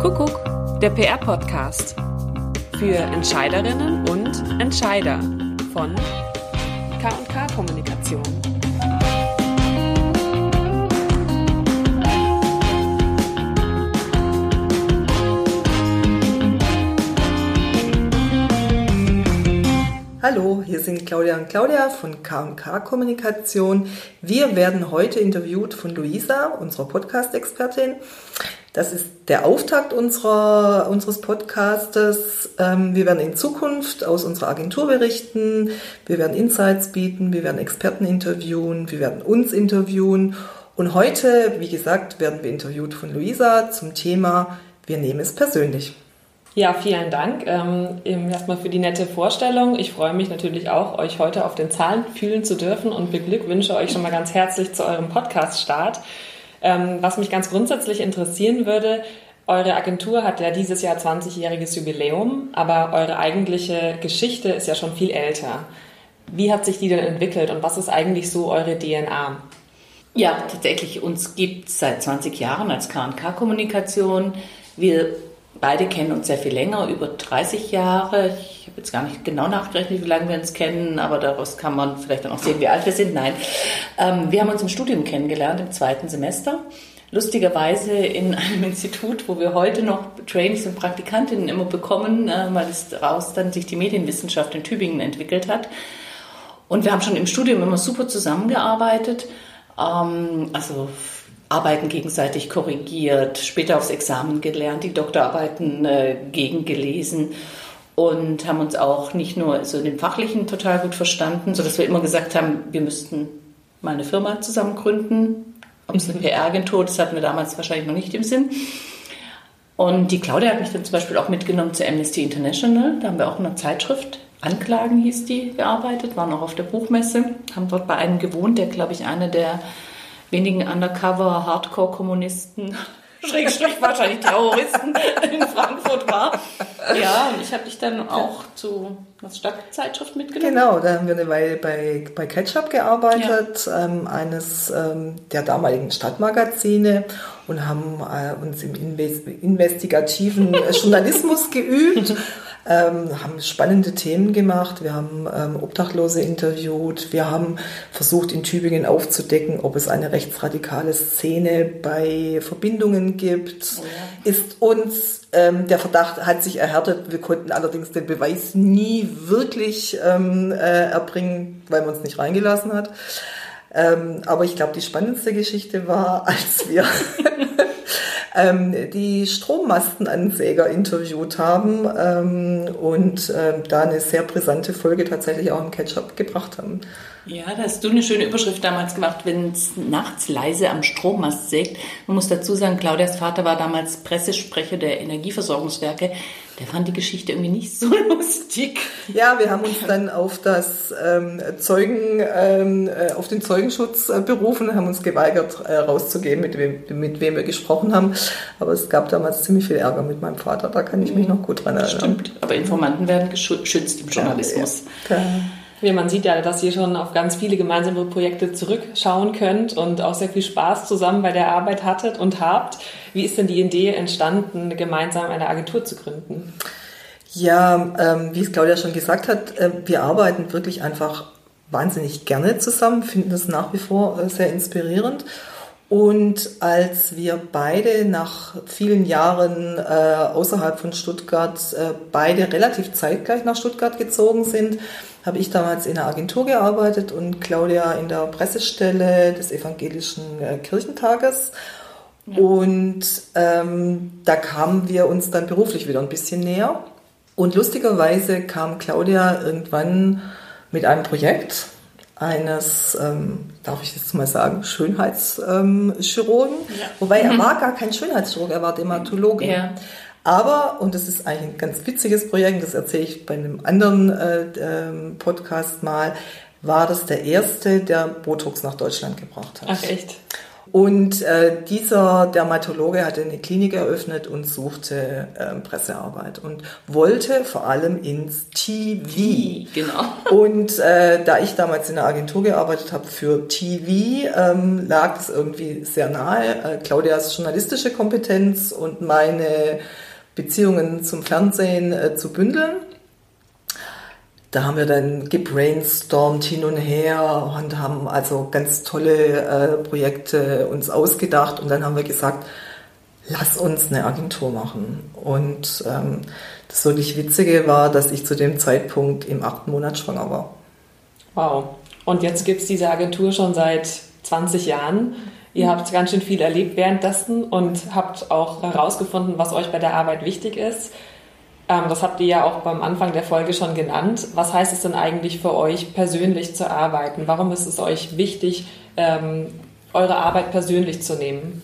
Kuckuck, der PR-Podcast. Für Entscheiderinnen und Entscheider von KK Kommunikation. Hallo, hier sind Claudia und Claudia von K&K Kommunikation. Wir werden heute interviewt von Luisa, unserer Podcast-Expertin. Das ist der Auftakt unserer, unseres Podcastes. Ähm, wir werden in Zukunft aus unserer Agentur berichten. Wir werden Insights bieten. Wir werden Experten interviewen. Wir werden uns interviewen. Und heute, wie gesagt, werden wir interviewt von Luisa zum Thema Wir nehmen es persönlich. Ja, vielen Dank ähm, erstmal für die nette Vorstellung. Ich freue mich natürlich auch, euch heute auf den Zahlen fühlen zu dürfen und beglückwünsche euch schon mal ganz herzlich zu eurem Podcast-Start. Ähm, was mich ganz grundsätzlich interessieren würde, eure Agentur hat ja dieses Jahr 20-jähriges Jubiläum, aber eure eigentliche Geschichte ist ja schon viel älter. Wie hat sich die denn entwickelt und was ist eigentlich so eure DNA? Ja, tatsächlich, uns gibt es seit 20 Jahren als KK-Kommunikation. Wir beide kennen uns sehr viel länger, über 30 Jahre. Ich habe jetzt gar nicht genau nachgerechnet, wie lange wir uns kennen, aber daraus kann man vielleicht dann auch sehen, wie alt wir sind. Nein, ähm, wir haben uns im Studium kennengelernt, im zweiten Semester. Lustigerweise in einem Institut, wo wir heute noch Trainees und Praktikantinnen immer bekommen, äh, weil es daraus dann sich die Medienwissenschaft in Tübingen entwickelt hat. Und wir haben schon im Studium immer super zusammengearbeitet. Ähm, also Arbeiten gegenseitig korrigiert, später aufs Examen gelernt, die Doktorarbeiten äh, gegengelesen und haben uns auch nicht nur so in dem Fachlichen total gut verstanden, sodass wir immer gesagt haben, wir müssten mal eine Firma zusammen gründen. Ob es eine PR-Agentur, das hatten wir damals wahrscheinlich noch nicht im Sinn. Und die Claudia hat mich dann zum Beispiel auch mitgenommen zu Amnesty International. Da haben wir auch in einer Zeitschrift, Anklagen hieß die, gearbeitet, waren auch auf der Buchmesse, haben dort bei einem gewohnt, der, glaube ich, einer der wenigen Undercover-Hardcore-Kommunisten, Schrägstrich wahrscheinlich Terroristen in Frankfurt war. Ja, und ich habe dich dann auch zu einer Stadtzeitschrift mitgenommen. Genau, da haben wir eine Weile bei, bei Ketchup gearbeitet, ja. ähm, eines ähm, der damaligen Stadtmagazine und haben äh, uns im investigativen Journalismus geübt ähm, haben spannende Themen gemacht. Wir haben ähm, Obdachlose interviewt. Wir haben versucht, in Tübingen aufzudecken, ob es eine rechtsradikale Szene bei Verbindungen gibt. Oh ja. Ist uns ähm, der Verdacht hat sich erhärtet. Wir konnten allerdings den Beweis nie wirklich ähm, äh, erbringen, weil man es nicht reingelassen hat. Ähm, aber ich glaube, die spannendste Geschichte war, als wir ähm, die Strommastenansäger interviewt haben ähm, und äh, da eine sehr brisante Folge tatsächlich auch im Ketchup gebracht haben. Ja, da hast du eine schöne Überschrift damals gemacht, wenn es nachts leise am Strommast sägt. Man muss dazu sagen, Claudias Vater war damals Pressesprecher der Energieversorgungswerke. Der fand die Geschichte irgendwie nicht so lustig. Ja, wir haben uns dann auf das ähm, Zeugen, ähm, äh, auf den Zeugenschutz äh, berufen, haben uns geweigert, äh, rauszugeben, mit wem, mit wem wir gesprochen haben. Aber es gab damals ziemlich viel Ärger mit meinem Vater. Da kann ich mich noch gut dran erinnern. Stimmt. Aber Informanten werden geschützt im Journalismus. Ja, ja. Man sieht ja, dass ihr schon auf ganz viele gemeinsame Projekte zurückschauen könnt und auch sehr viel Spaß zusammen bei der Arbeit hattet und habt. Wie ist denn die Idee entstanden, gemeinsam eine Agentur zu gründen? Ja, ähm, wie es Claudia schon gesagt hat, äh, wir arbeiten wirklich einfach wahnsinnig gerne zusammen, finden das nach wie vor äh, sehr inspirierend. Und als wir beide nach vielen Jahren äh, außerhalb von Stuttgart äh, beide relativ zeitgleich nach Stuttgart gezogen sind, habe ich damals in der Agentur gearbeitet und Claudia in der Pressestelle des Evangelischen äh, Kirchentages. Ja. Und ähm, da kamen wir uns dann beruflich wieder ein bisschen näher. Und lustigerweise kam Claudia irgendwann mit einem Projekt eines, ähm, darf ich jetzt mal sagen, Schönheitschirurgen. Ja. Wobei er mhm. war gar kein Schönheitschirurg, er war Dermatologe. Ja. Aber, und das ist eigentlich ein ganz witziges Projekt, das erzähle ich bei einem anderen äh, ähm, Podcast mal, war das der erste, der Botox nach Deutschland gebracht hat. Ach echt? Und äh, dieser Dermatologe hatte eine Klinik eröffnet und suchte äh, Pressearbeit und wollte vor allem ins TV. Genau. Und äh, da ich damals in der Agentur gearbeitet habe für TV, ähm, lag es irgendwie sehr nahe. Äh, Claudias journalistische Kompetenz und meine Beziehungen zum Fernsehen äh, zu bündeln. Da haben wir dann gebrainstormt hin und her und haben also ganz tolle äh, Projekte uns ausgedacht und dann haben wir gesagt, lass uns eine Agentur machen. Und ähm, das wirklich Witzige war, dass ich zu dem Zeitpunkt im achten Monat schwanger war. Wow. Und jetzt gibt es diese Agentur schon seit 20 Jahren. Ihr habt ganz schön viel erlebt währenddessen und habt auch herausgefunden, was euch bei der Arbeit wichtig ist. Ähm, das habt ihr ja auch beim Anfang der Folge schon genannt. Was heißt es denn eigentlich für euch, persönlich zu arbeiten? Warum ist es euch wichtig, ähm, eure Arbeit persönlich zu nehmen?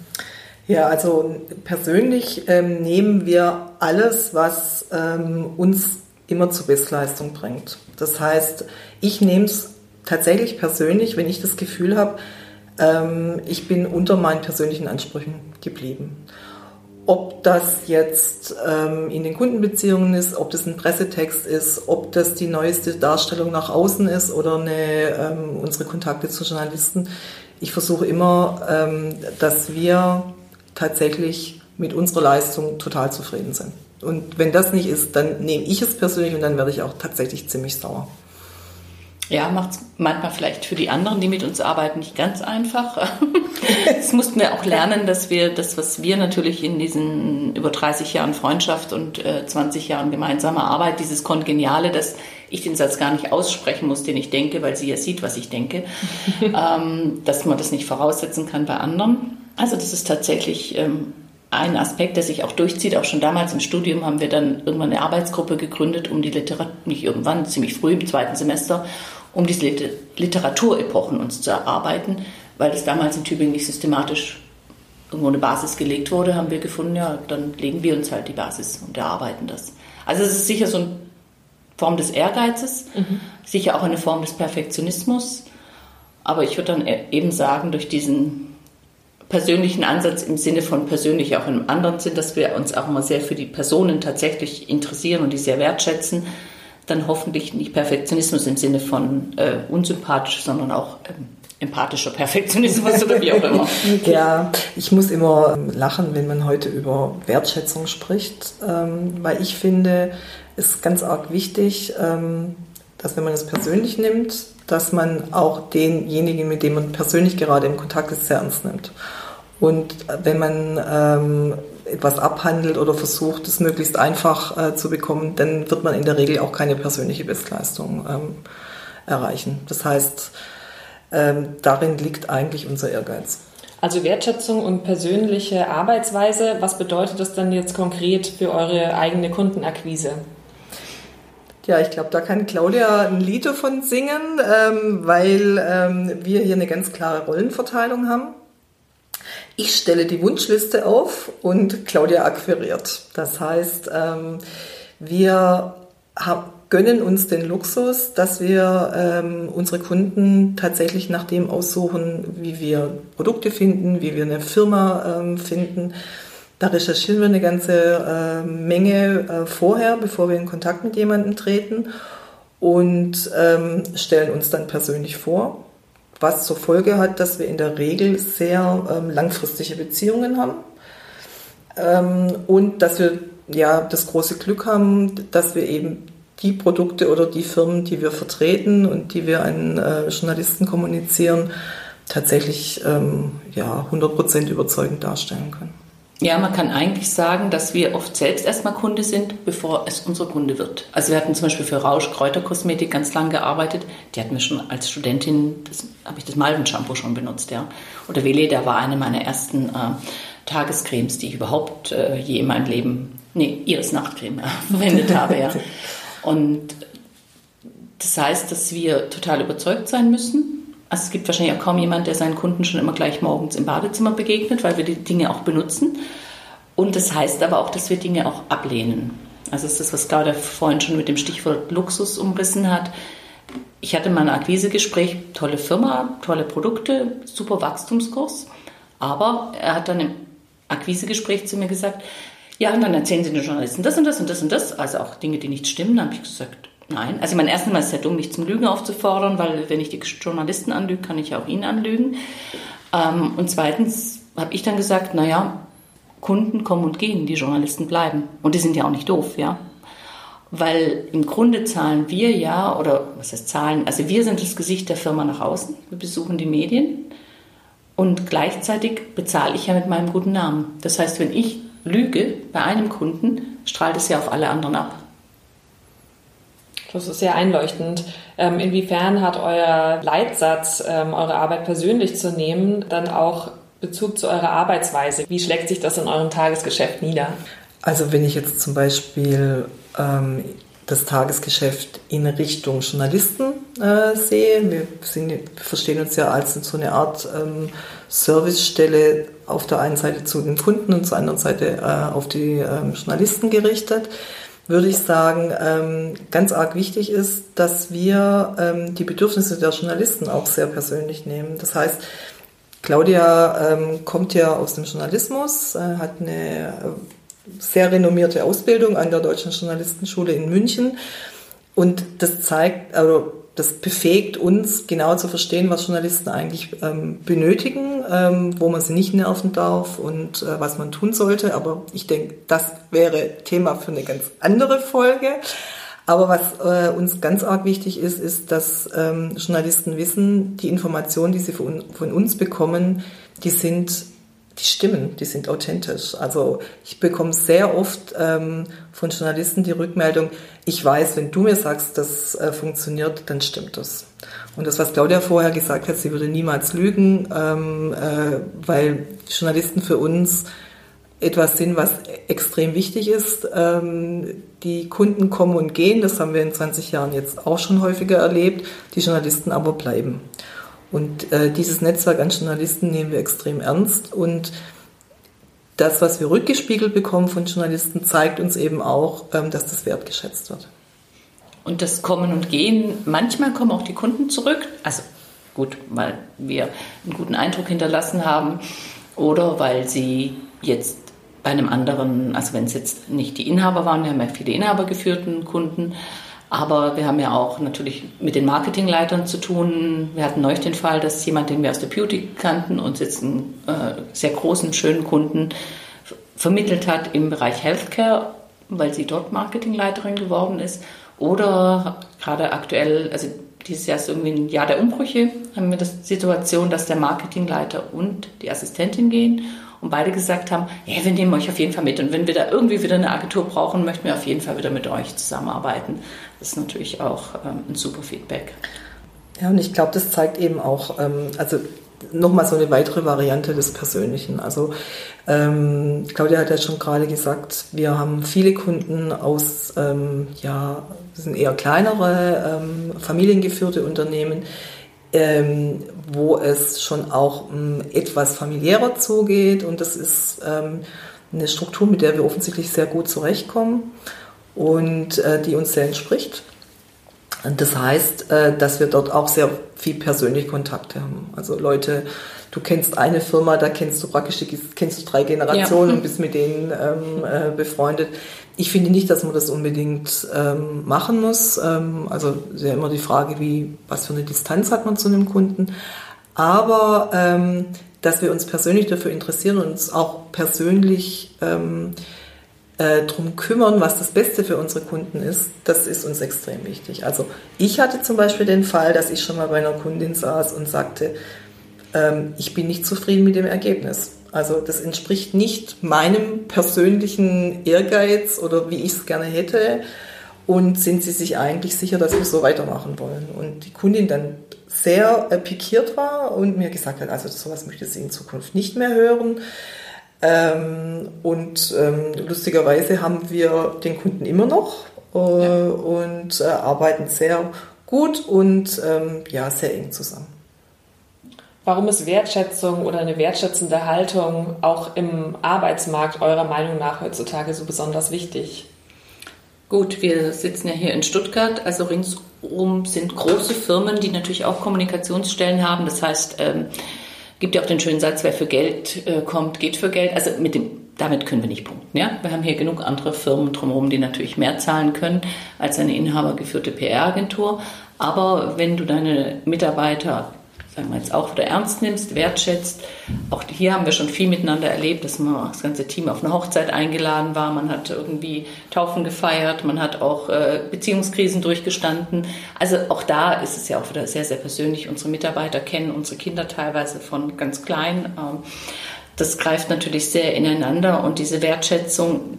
Ja, also persönlich ähm, nehmen wir alles, was uns immer zur Bestleistung bringt. Das heißt, ich nehme es tatsächlich persönlich, wenn ich das Gefühl habe, ich bin unter meinen persönlichen Ansprüchen geblieben. Ob das jetzt ähm, in den Kundenbeziehungen ist, ob das ein Pressetext ist, ob das die neueste Darstellung nach außen ist oder eine, ähm, unsere Kontakte zu Journalisten. Ich versuche immer, ähm, dass wir tatsächlich mit unserer Leistung total zufrieden sind. Und wenn das nicht ist, dann nehme ich es persönlich und dann werde ich auch tatsächlich ziemlich sauer. Ja, macht es manchmal vielleicht für die anderen, die mit uns arbeiten, nicht ganz einfach. das mussten wir auch lernen, dass wir das, was wir natürlich in diesen über 30 Jahren Freundschaft und äh, 20 Jahren gemeinsamer Arbeit, dieses Kongeniale, dass ich den Satz gar nicht aussprechen muss, den ich denke, weil sie ja sieht, was ich denke, ähm, dass man das nicht voraussetzen kann bei anderen. Also das ist tatsächlich ähm, ein Aspekt, der sich auch durchzieht. Auch schon damals im Studium haben wir dann irgendwann eine Arbeitsgruppe gegründet, um die Literatur, nicht irgendwann, ziemlich früh im zweiten Semester, um diese Literaturepochen uns zu erarbeiten, weil es damals in Tübingen nicht systematisch irgendwo eine Basis gelegt wurde, haben wir gefunden, ja, dann legen wir uns halt die Basis und erarbeiten das. Also es ist sicher so eine Form des Ehrgeizes, mhm. sicher auch eine Form des Perfektionismus, aber ich würde dann e-, eben sagen, durch diesen persönlichen Ansatz im Sinne von persönlich auch im anderen Sinn, dass wir uns auch immer sehr für die Personen tatsächlich interessieren und die sehr wertschätzen, dann hoffentlich nicht Perfektionismus im Sinne von äh, unsympathisch, sondern auch ähm, empathischer Perfektionismus oder wie auch immer. ja, ich muss immer lachen, wenn man heute über Wertschätzung spricht, ähm, weil ich finde, es ist ganz arg wichtig, ähm, dass wenn man es persönlich nimmt, dass man auch denjenigen, mit dem man persönlich gerade im Kontakt ist, sehr ernst nimmt. Und wenn man ähm, etwas abhandelt oder versucht, es möglichst einfach äh, zu bekommen, dann wird man in der Regel auch keine persönliche Bestleistung ähm, erreichen. Das heißt, ähm, darin liegt eigentlich unser Ehrgeiz. Also Wertschätzung und persönliche Arbeitsweise, was bedeutet das dann jetzt konkret für eure eigene Kundenakquise? Ja, ich glaube, da kann Claudia ein Lied davon singen, ähm, weil ähm, wir hier eine ganz klare Rollenverteilung haben. Ich stelle die Wunschliste auf und Claudia akquiriert. Das heißt, ähm, wir gönnen uns den Luxus, dass wir ähm, unsere Kunden tatsächlich nach dem aussuchen, wie wir Produkte finden, wie wir eine Firma ähm, finden. Da recherchieren wir eine ganze Menge äh, vorher, bevor wir in Kontakt mit jemandem treten und stellen uns dann persönlich vor was zur Folge hat, dass wir in der Regel sehr ähm, langfristige Beziehungen haben ähm, und dass wir ja das große Glück haben, dass wir eben die Produkte oder die Firmen, die wir vertreten und die wir an äh, Journalisten kommunizieren, tatsächlich ähm, ja 100% überzeugend darstellen können. Ja, man kann eigentlich sagen, dass wir oft selbst erstmal Kunde sind, bevor es unser Kunde wird. Also wir hatten zum Beispiel für Rausch Kräuterkosmetik ganz lange gearbeitet. Die hatten wir schon als Studentin, das habe ich das Malven-Shampoo schon benutzt, ja. Oder Veleda war eine meiner ersten äh, Tagescremes, die ich überhaupt äh, je in meinem Leben, nee, Iris Nachtcreme verwendet habe, ja. Und das heißt, dass wir total überzeugt sein müssen also es gibt wahrscheinlich auch kaum jemand, der seinen Kunden schon immer gleich morgens im Badezimmer begegnet, weil wir die Dinge auch benutzen. Und das heißt aber auch, dass wir Dinge auch ablehnen. Also das ist das, was Claudia vorhin schon mit dem Stichwort Luxus umrissen hat. Ich hatte mal ein Akquisegespräch, tolle Firma, tolle Produkte, super Wachstumskurs. Aber er hat dann im Akquisegespräch zu mir gesagt, ja, und dann erzählen Sie den Journalisten das und das und das und das, also auch Dinge, die nicht stimmen. Dann habe ich gesagt, nein. Also mein erstens Mal ist es ja dumm, mich zum Lügen aufzufordern, weil wenn ich die Journalisten anlüge, kann ich auch ihn anlügen. Ähm, und zweitens habe ich dann gesagt, naja, Kunden kommen und gehen, die Journalisten bleiben. Und die sind ja auch nicht doof, ja. Weil im Grunde zahlen wir ja, oder was heißt zahlen, also wir sind das Gesicht der Firma nach außen, wir besuchen die Medien und gleichzeitig bezahle ich ja mit meinem guten Namen. Das heißt, wenn ich lüge bei einem Kunden, strahlt es ja auf alle anderen ab. Das ist sehr einleuchtend. Ähm, inwiefern hat euer Leitsatz, ähm, eure Arbeit persönlich zu nehmen, dann auch Bezug zu eurer Arbeitsweise? Wie schlägt sich das in eurem Tagesgeschäft nieder? Also wenn ich jetzt zum Beispiel ähm, das Tagesgeschäft in Richtung Journalisten äh, sehe, wir, sind, wir, verstehen uns ja als so eine Art ähm, Servicestelle auf der einen Seite zu den Kunden und zur anderen Seite äh, auf die ähm, Journalisten gerichtet, würde ich sagen, ähm, ganz arg wichtig ist, dass wir ähm, die Bedürfnisse der Journalisten auch sehr persönlich nehmen. Das heißt, Claudia ähm, kommt ja aus dem Journalismus, äh, hat eine äh, sehr renommierte Ausbildung an der Deutschen Journalistenschule in München. Und das zeigt, also das befähigt uns, genau zu verstehen, was Journalisten eigentlich ähm, benötigen, ähm, wo man sie nicht nerven darf und äh, was man tun sollte. Aber ich denke, das wäre Thema für eine ganz andere Folge. Aber was äh, uns ganz arg wichtig ist, ist, dass ähm, Journalisten wissen, die Informationen, die sie von, von uns bekommen, die sind die stimmen, die sind authentisch. Also ich bekomme sehr oft ähm, von Journalisten die Rückmeldung, ich weiß, wenn du mir sagst, das äh, funktioniert, dann stimmt das. Und das, was Claudia vorher gesagt hat, sie würde niemals lügen, ähm, äh, weil Journalisten für uns etwas sind, was extrem wichtig ist. Ähm, die Kunden kommen und gehen, das haben wir in 20 Jahren jetzt auch schon häufiger erlebt, die Journalisten aber bleiben. Und äh, dieses Netzwerk an Journalisten nehmen wir extrem ernst und das, was wir rückgespiegelt bekommen von Journalisten, zeigt uns eben auch, ähm, dass das wertgeschätzt wird. Und das Kommen und Gehen, manchmal kommen auch die Kunden zurück, also gut, weil wir einen guten Eindruck hinterlassen haben oder weil sie jetzt bei einem anderen, also wenn es jetzt nicht die Inhaber waren, wir haben ja viele inhabergeführten Kunden, aber wir haben ja auch natürlich mit den Marketingleitern zu tun. Wir hatten neulich den Fall, dass jemand, den wir aus der Beauty kannten, uns jetzt einen äh, sehr großen, schönen Kunden vermittelt hat im Bereich Healthcare, weil sie dort Marketingleiterin geworden ist. Oder gerade aktuell, also dieses Jahr ist irgendwie ein Jahr der Umbrüche, haben wir die Situation, dass der Marketingleiter und die Assistentin gehen und beide gesagt haben, ja, wir nehmen euch auf jeden Fall mit und wenn wir da irgendwie wieder eine Agentur brauchen, möchten wir auf jeden Fall wieder mit euch zusammenarbeiten. Das ist natürlich auch ähm, ein super Feedback. Ja, und ich glaube, das zeigt eben auch, ähm, also nochmal so eine weitere Variante des Persönlichen. Also ähm, Claudia hat ja schon gerade gesagt, wir haben viele Kunden aus, ähm, ja, sind eher kleinere, ähm, familiengeführte Unternehmen, ähm, wo es schon auch ähm, etwas familiärer zugeht und das ist ähm, eine Struktur, mit der wir offensichtlich sehr gut zurechtkommen und äh, die uns sehr entspricht. Und das heißt, äh, dass wir dort auch sehr viel persönliche Kontakte haben. Also Leute, du kennst eine Firma, da kennst du praktisch, kennst du drei Generationen ja. und bist mit denen ähm, äh, befreundet. Ich finde nicht, dass man das unbedingt ähm, machen muss. Ähm, also ist ja immer die Frage, wie, was für eine Distanz hat man zu einem Kunden. Aber ähm, dass wir uns persönlich dafür interessieren und uns auch persönlich ähm, äh, drum kümmern, was das Beste für unsere Kunden ist, das ist uns extrem wichtig. Also ich hatte zum Beispiel den Fall, dass ich schon mal bei einer Kundin saß und sagte, ähm, ich bin nicht zufrieden mit dem Ergebnis. Also das entspricht nicht meinem persönlichen Ehrgeiz oder wie ich es gerne hätte. Und sind Sie sich eigentlich sicher, dass wir so weitermachen wollen? Und die Kundin dann sehr äh, pikiert war und mir gesagt hat, also sowas möchte sie in Zukunft nicht mehr hören. Ähm, und ähm, lustigerweise haben wir den Kunden immer noch äh, ja. und äh, arbeiten sehr gut und ähm, ja, sehr eng zusammen. Warum ist Wertschätzung oder eine wertschätzende Haltung auch im Arbeitsmarkt eurer Meinung nach heutzutage so besonders wichtig? Gut, wir sitzen ja hier in Stuttgart, also ringsum sind große Firmen, die natürlich auch Kommunikationsstellen haben. Das heißt, ähm, Gibt ja auch den schönen Satz, wer für Geld äh, kommt, geht für Geld. Also mit dem, damit können wir nicht punkten. Ja? Wir haben hier genug andere Firmen drumherum, die natürlich mehr zahlen können als eine inhabergeführte PR-Agentur. Aber wenn du deine Mitarbeiter sagen wir jetzt auch wieder ernst nimmst, wertschätzt. Auch hier haben wir schon viel miteinander erlebt, dass man das ganze Team auf eine Hochzeit eingeladen war, man hat irgendwie Taufen gefeiert, man hat auch äh, Beziehungskrisen durchgestanden. Also auch da ist es ja auch wieder sehr, sehr persönlich. Unsere Mitarbeiter kennen unsere Kinder teilweise von ganz klein. Ähm, das greift natürlich sehr ineinander und diese Wertschätzung,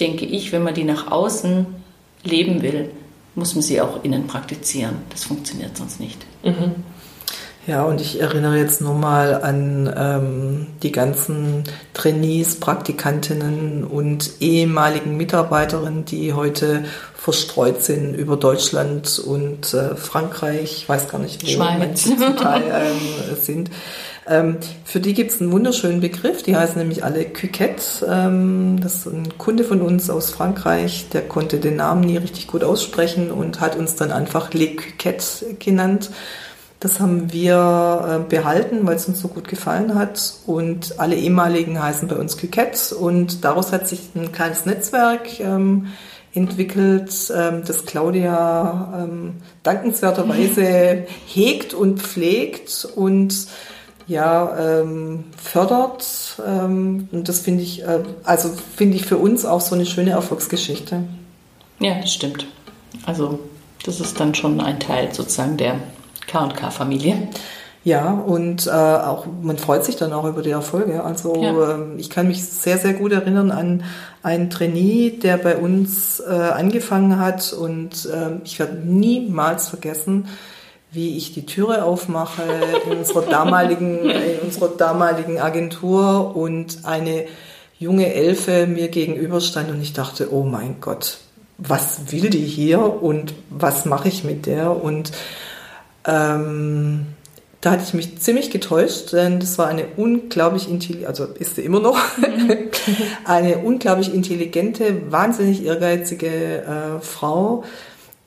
denke ich, wenn man die nach außen leben will, muss man sie auch innen praktizieren. Das funktioniert sonst nicht. Mhm. Ja, und ich erinnere jetzt nur mal an ähm, die ganzen Trainees, Praktikantinnen und ehemaligen Mitarbeiterinnen, die heute verstreut sind über Deutschland und äh, Frankreich, ich weiß gar nicht, wo Schweiz. zum Teil ähm, sind. Ähm, für die gibt es einen wunderschönen Begriff, die heißen nämlich alle Cuquette. Ähm, das ist ein Kunde von uns aus Frankreich, der konnte den Namen nie richtig gut aussprechen und hat uns dann einfach Les Cuquettes genannt. Das haben wir äh, behalten, weil es uns so gut gefallen hat. Und alle ehemaligen heißen bei uns Cuquette. Und daraus hat sich ein kleines Netzwerk ähm, entwickelt, ähm, das Claudia ähm, dankenswerterweise hegt und pflegt und ja, ähm, fördert. Ähm, und das finde ich, äh, also finde ich für uns auch so eine schöne Erfolgsgeschichte. Ja, das stimmt. Also das ist dann schon ein Teil sozusagen der K&K-Familie. Ja, und äh, auch man freut sich dann auch über die Erfolge. Also ja. ähm, ich kann mich sehr, sehr gut erinnern an einen Trainee, der bei uns äh, angefangen hat und äh, ich werde niemals vergessen, wie ich die Türe aufmache in unserer damaligen, in unserer damaligen Agentur und eine junge Elfe mir gegenüberstand und ich dachte, oh mein Gott, was will die hier und was mache ich mit der? Und ähm, da hatte ich mich ziemlich getäuscht, denn das war eine unglaublich intelligente, also ist sie immer noch, eine unglaublich intelligente, wahnsinnig ehrgeizige äh, Frau,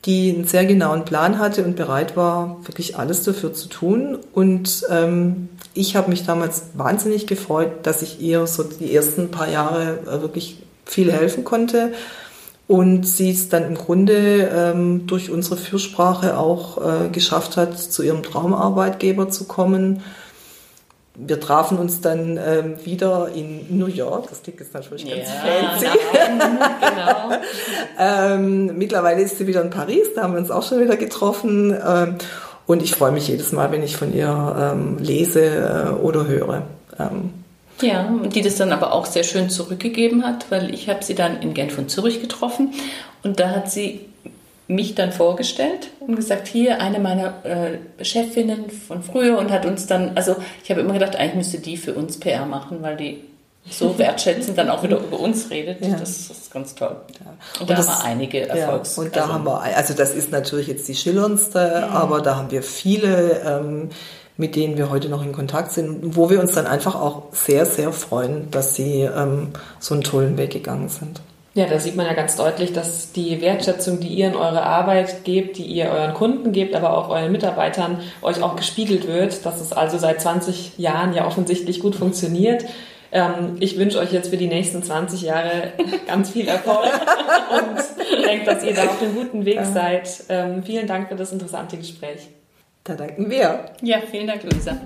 die einen sehr genauen Plan hatte und bereit war, wirklich alles dafür zu tun. Und ähm, ich habe mich damals wahnsinnig gefreut, dass ich ihr so die ersten paar Jahre äh, wirklich viel helfen konnte und sie es dann im Grunde ähm, durch unsere Fürsprache auch äh, geschafft hat, zu ihrem Traumarbeitgeber zu kommen. Wir trafen uns dann ähm, wieder in New York. Das klingt jetzt natürlich ganz ja, fancy. genau. ähm, mittlerweile ist sie wieder in Paris. Da haben wir uns auch schon wieder getroffen. Ähm, und ich freue mich jedes Mal, wenn ich von ihr ähm, lese äh, oder höre. Ähm, ja, und die das dann aber auch sehr schön zurückgegeben hat, weil ich habe sie dann in Genf und Zürich getroffen und da hat sie mich dann vorgestellt und gesagt, hier eine meiner äh, Chefinnen von früher und hat uns dann, also ich habe immer gedacht, eigentlich müsste die für uns PR machen, weil die so wertschätzend dann auch wieder über uns redet. Ja. Das ist ganz toll. Ja. Und, und, da das, haben wir einige Erfolgs. Ja, und da also, haben wir, also das ist natürlich jetzt die schillerndste, aber da haben wir viele ähm, mit denen wir heute noch in Kontakt sind, wo wir uns dann einfach auch sehr, sehr freuen, dass sie ähm, so einen tollen Weg gegangen sind. Ja, da sieht man ja ganz deutlich, dass die Wertschätzung, die ihr in eure Arbeit gebt, die ihr euren Kunden gebt, aber auch euren Mitarbeitern, euch auch gespiegelt wird, dass es also seit 20 Jahren ja offensichtlich gut funktioniert. Ähm, ich wünsche euch jetzt für die nächsten 20 Jahre ganz viel Erfolg und denke, dass ihr da auf einem guten Weg seid. Ähm, vielen Dank für das interessante Gespräch. Da danken wir. Ja, vielen Dank, Luisa.